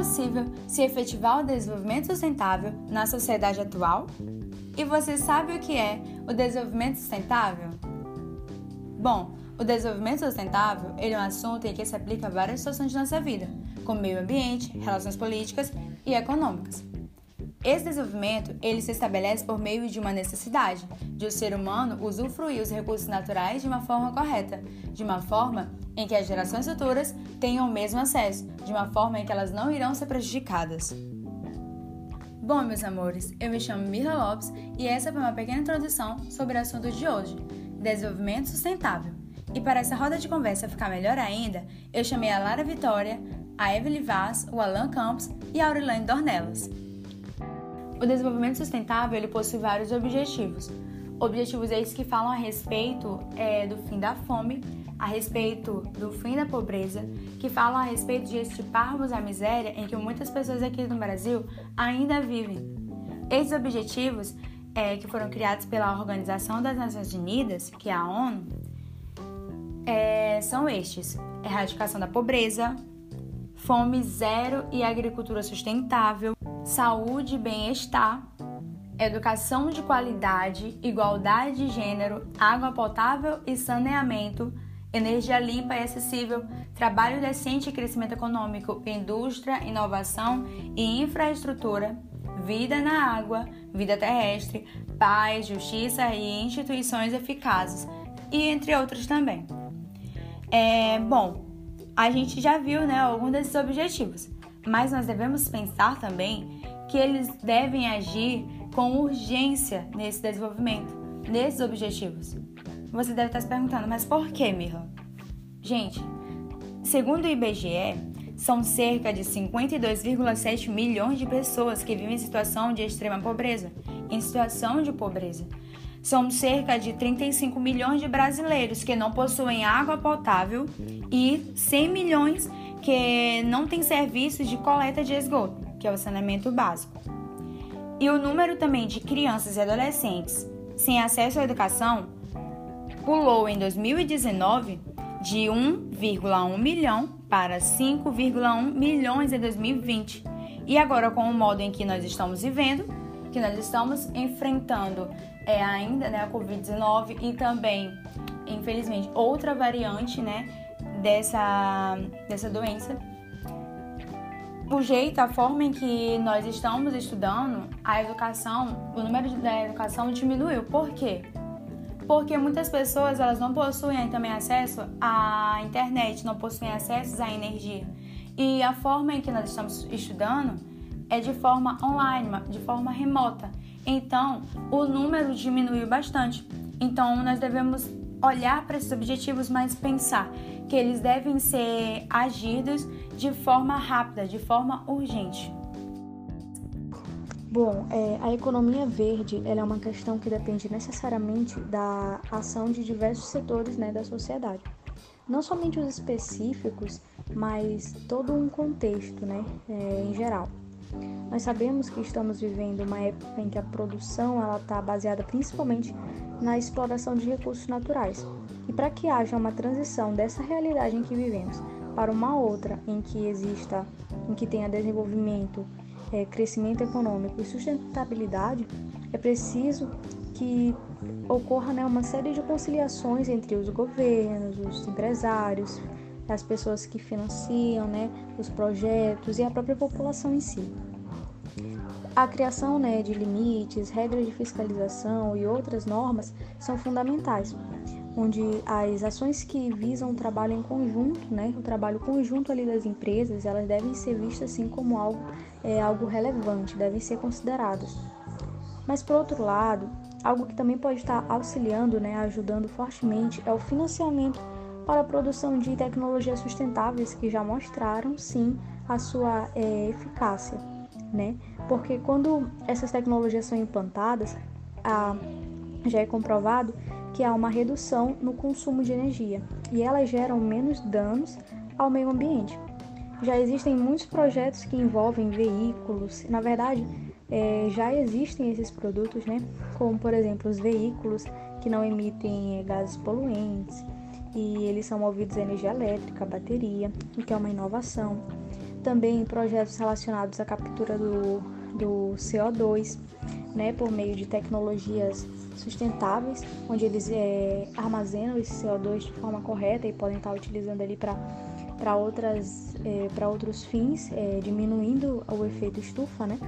possível se efetivar o desenvolvimento sustentável na sociedade atual? E você sabe o que é o desenvolvimento sustentável? Bom, o desenvolvimento sustentável é um assunto em que se aplica a várias situações de nossa vida, como meio ambiente, relações políticas e econômicas. Esse desenvolvimento ele se estabelece por meio de uma necessidade de o ser humano usufruir os recursos naturais de uma forma correta, de uma forma em que as gerações futuras tenham o mesmo acesso, de uma forma em que elas não irão ser prejudicadas. Bom, meus amores, eu me chamo Mila Lopes e essa foi uma pequena introdução sobre o assunto de hoje, desenvolvimento sustentável. E para essa roda de conversa ficar melhor ainda, eu chamei a Lara Vitória, a Evelyn Vaz, o Alan Campos e a Aurilane Dornelas. O desenvolvimento sustentável ele possui vários objetivos. Objetivos esses que falam a respeito é, do fim da fome, a respeito do fim da pobreza, que falam a respeito de extirparmos a miséria em que muitas pessoas aqui no Brasil ainda vivem. Esses objetivos, é, que foram criados pela Organização das Nações Unidas, que é a ONU, é, são estes: erradicação da pobreza, fome zero e agricultura sustentável, saúde e bem-estar, educação de qualidade, igualdade de gênero, água potável e saneamento, energia limpa e acessível, trabalho decente e crescimento econômico, indústria, inovação e infraestrutura, vida na água, vida terrestre, paz, justiça e instituições eficazes, e entre outros também. É, bom, a gente já viu né, alguns desses objetivos, mas nós devemos pensar também que eles devem agir com urgência nesse desenvolvimento, nesses objetivos. Você deve estar se perguntando, mas por que, Mirra? Gente, segundo o IBGE, são cerca de 52,7 milhões de pessoas que vivem em situação de extrema pobreza, em situação de pobreza. São cerca de 35 milhões de brasileiros que não possuem água potável e 100 milhões que não têm serviços de coleta de esgoto, que é o saneamento básico. E o número também de crianças e adolescentes sem acesso à educação pulou em 2019 de 1,1 milhão para 5,1 milhões em 2020. E agora, com o modo em que nós estamos vivendo, que nós estamos enfrentando é, ainda né, a Covid-19 e também, infelizmente, outra variante né, dessa, dessa doença. O jeito, a forma em que nós estamos estudando, a educação, o número da educação diminuiu. Por quê? Porque muitas pessoas elas não possuem também acesso à internet, não possuem acesso à energia. E a forma em que nós estamos estudando é de forma online, de forma remota. Então, o número diminuiu bastante. Então, nós devemos olhar para esses objetivos, mas pensar que eles devem ser agidos de forma rápida, de forma urgente. Bom, é, a economia verde é uma questão que depende necessariamente da ação de diversos setores né, da sociedade. Não somente os específicos, mas todo um contexto né, é, em geral. Nós sabemos que estamos vivendo uma época em que a produção está baseada principalmente na exploração de recursos naturais. E para que haja uma transição dessa realidade em que vivemos para uma outra em que exista, em que tenha desenvolvimento, é, crescimento econômico e sustentabilidade, é preciso que ocorra né, uma série de conciliações entre os governos, os empresários, as pessoas que financiam né, os projetos e a própria população em si. A criação né, de limites, regras de fiscalização e outras normas são fundamentais, onde as ações que visam o trabalho em conjunto, né, o trabalho conjunto ali das empresas, elas devem ser vistas assim como algo, é, algo relevante, devem ser consideradas. Mas por outro lado, algo que também pode estar auxiliando, né, ajudando fortemente, é o financiamento para a produção de tecnologias sustentáveis que já mostraram sim a sua é, eficácia, né? Porque quando essas tecnologias são implantadas, a, já é comprovado que há uma redução no consumo de energia e elas geram menos danos ao meio ambiente. Já existem muitos projetos que envolvem veículos, na verdade, é, já existem esses produtos, né? Como por exemplo os veículos que não emitem é, gases poluentes, e eles são movidos a energia elétrica, bateria, o que é uma inovação. também projetos relacionados à captura do, do CO2, né, por meio de tecnologias sustentáveis, onde eles é, armazenam esse CO2 de forma correta e podem estar utilizando ali para outras é, para outros fins, é, diminuindo o efeito estufa, né?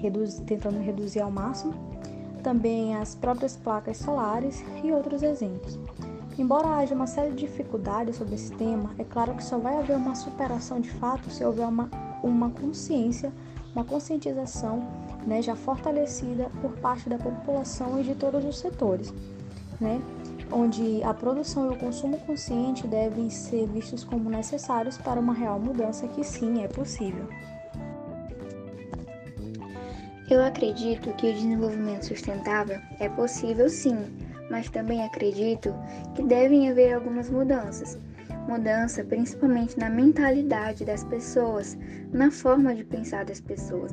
Reduz, tentando reduzir ao máximo. Também as próprias placas solares e outros exemplos. Embora haja uma série de dificuldades sobre esse tema, é claro que só vai haver uma superação de fato se houver uma, uma consciência, uma conscientização né, já fortalecida por parte da população e de todos os setores, né, onde a produção e o consumo consciente devem ser vistos como necessários para uma real mudança que sim é possível. Eu acredito que o desenvolvimento sustentável é possível sim, mas também acredito que devem haver algumas mudanças. Mudança principalmente na mentalidade das pessoas, na forma de pensar das pessoas.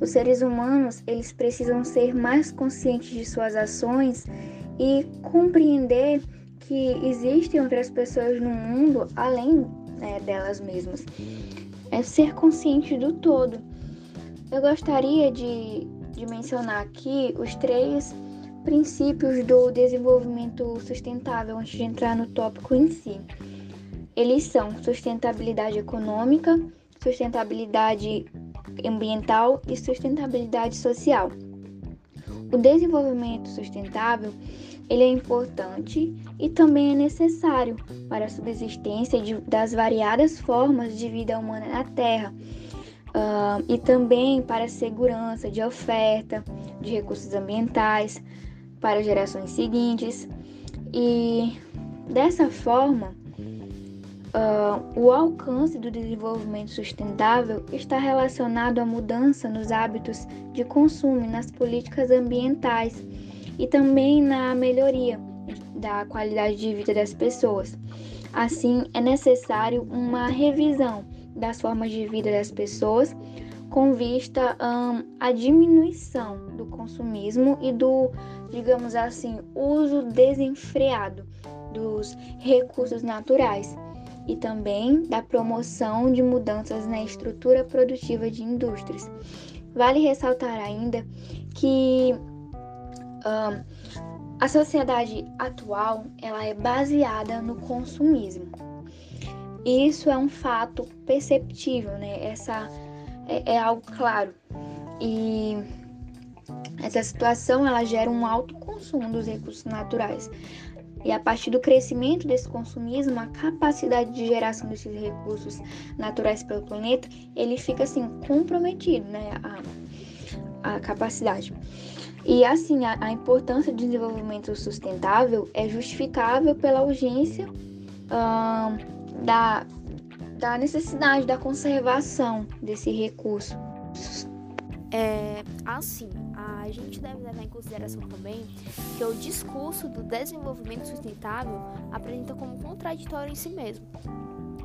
Os seres humanos, eles precisam ser mais conscientes de suas ações e compreender que existem outras pessoas no mundo além né, delas mesmas. É ser consciente do todo. Eu gostaria de, de mencionar aqui os três princípios do desenvolvimento sustentável antes de entrar no tópico em si. Eles são sustentabilidade econômica, sustentabilidade ambiental e sustentabilidade social. O desenvolvimento sustentável ele é importante e também é necessário para a subsistência de, das variadas formas de vida humana na Terra uh, e também para a segurança de oferta de recursos ambientais, para gerações seguintes. E dessa forma, uh, o alcance do desenvolvimento sustentável está relacionado à mudança nos hábitos de consumo nas políticas ambientais e também na melhoria da qualidade de vida das pessoas. Assim, é necessário uma revisão das formas de vida das pessoas com vista um, à diminuição do consumismo e do, digamos assim, uso desenfreado dos recursos naturais e também da promoção de mudanças na estrutura produtiva de indústrias. Vale ressaltar ainda que a sociedade atual ela é baseada no consumismo. Isso é um fato perceptível, né? Essa é, é algo claro. E essa situação ela gera um alto consumo dos recursos naturais. E a partir do crescimento desse consumismo, a capacidade de geração desses recursos naturais pelo planeta, ele fica assim comprometido, né, a, a capacidade. E assim, a, a importância do desenvolvimento sustentável é justificável pela urgência da da necessidade da conservação desse recurso. É, assim, a gente deve levar em consideração também que o discurso do desenvolvimento sustentável apresenta como contraditório em si mesmo.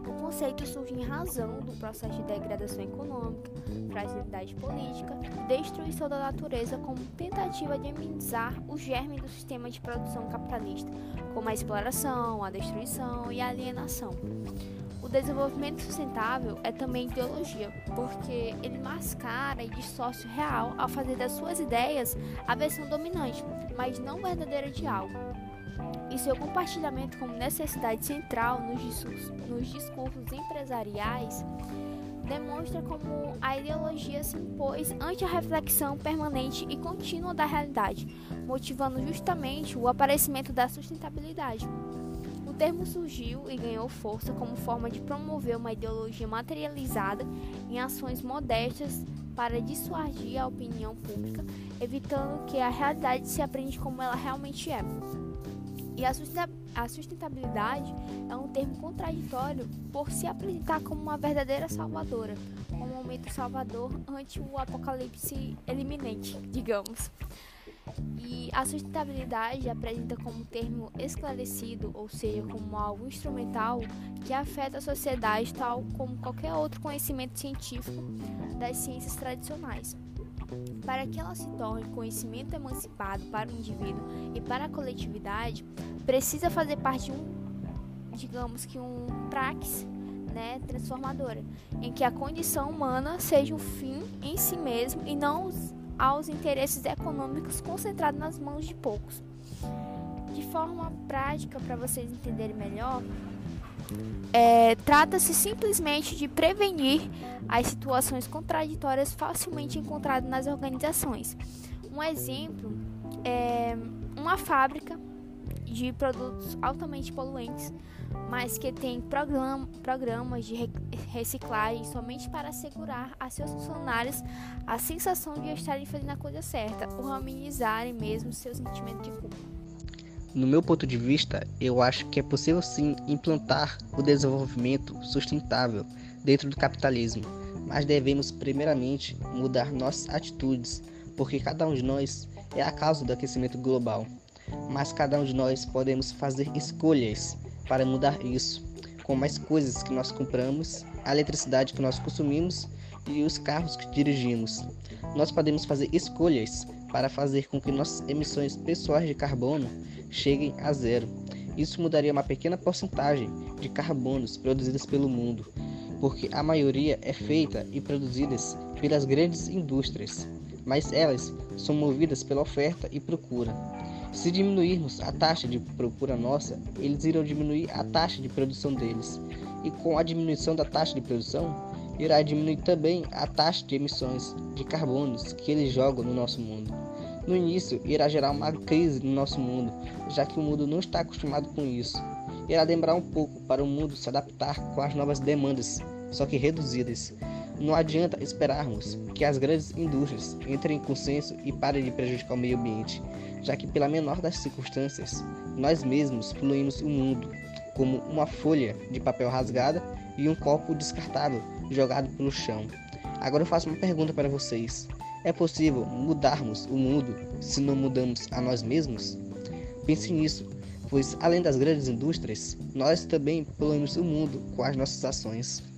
O conceito surge em razão do processo de degradação econômica, fragilidade política destruição da natureza como tentativa de amenizar o germe do sistema de produção capitalista, como a exploração, a destruição e a alienação. O desenvolvimento sustentável é também ideologia, porque ele mascara e distorce o real ao fazer das suas ideias a versão dominante, mas não verdadeira de algo. E seu compartilhamento como necessidade central nos discursos, nos discursos empresariais demonstra como a ideologia se impôs ante a reflexão permanente e contínua da realidade, motivando justamente o aparecimento da sustentabilidade termo surgiu e ganhou força como forma de promover uma ideologia materializada em ações modestas para dissuadir a opinião pública, evitando que a realidade se aprende como ela realmente é. E a sustentabilidade é um termo contraditório por se apresentar como uma verdadeira salvadora, um momento salvador ante o apocalipse eliminante, digamos. E a sustentabilidade apresenta como termo esclarecido, ou seja, como algo instrumental que afeta a sociedade tal como qualquer outro conhecimento científico das ciências tradicionais. Para que ela se torne conhecimento emancipado para o indivíduo e para a coletividade, precisa fazer parte de um, digamos que um praxis né, transformadora, em que a condição humana seja um fim em si mesmo e não aos interesses econômicos concentrados nas mãos de poucos. De forma prática, para vocês entenderem melhor, é, trata-se simplesmente de prevenir as situações contraditórias facilmente encontradas nas organizações. Um exemplo é uma fábrica de produtos altamente poluentes, mas que tem program programas de reciclagem somente para assegurar a seus funcionários a sensação de estarem fazendo a coisa certa ou amenizarem mesmo seu sentimento de culpa. No meu ponto de vista, eu acho que é possível sim implantar o desenvolvimento sustentável dentro do capitalismo, mas devemos primeiramente mudar nossas atitudes, porque cada um de nós é a causa do aquecimento global. Mas cada um de nós podemos fazer escolhas para mudar isso, como as coisas que nós compramos, a eletricidade que nós consumimos e os carros que dirigimos. Nós podemos fazer escolhas para fazer com que nossas emissões pessoais de carbono cheguem a zero. Isso mudaria uma pequena porcentagem de carbonos produzidos pelo mundo, porque a maioria é feita e produzidas pelas grandes indústrias, mas elas são movidas pela oferta e procura. Se diminuirmos a taxa de procura nossa, eles irão diminuir a taxa de produção deles, e com a diminuição da taxa de produção, irá diminuir também a taxa de emissões de carbonos que eles jogam no nosso mundo. No início, irá gerar uma crise no nosso mundo, já que o mundo não está acostumado com isso. Irá demorar um pouco para o mundo se adaptar com as novas demandas, só que reduzidas. Não adianta esperarmos que as grandes indústrias entrem em consenso e parem de prejudicar o meio ambiente, já que, pela menor das circunstâncias, nós mesmos poluímos o mundo, como uma folha de papel rasgada e um copo descartável jogado pelo chão. Agora eu faço uma pergunta para vocês: é possível mudarmos o mundo se não mudamos a nós mesmos? Pense nisso, pois além das grandes indústrias, nós também poluímos o mundo com as nossas ações.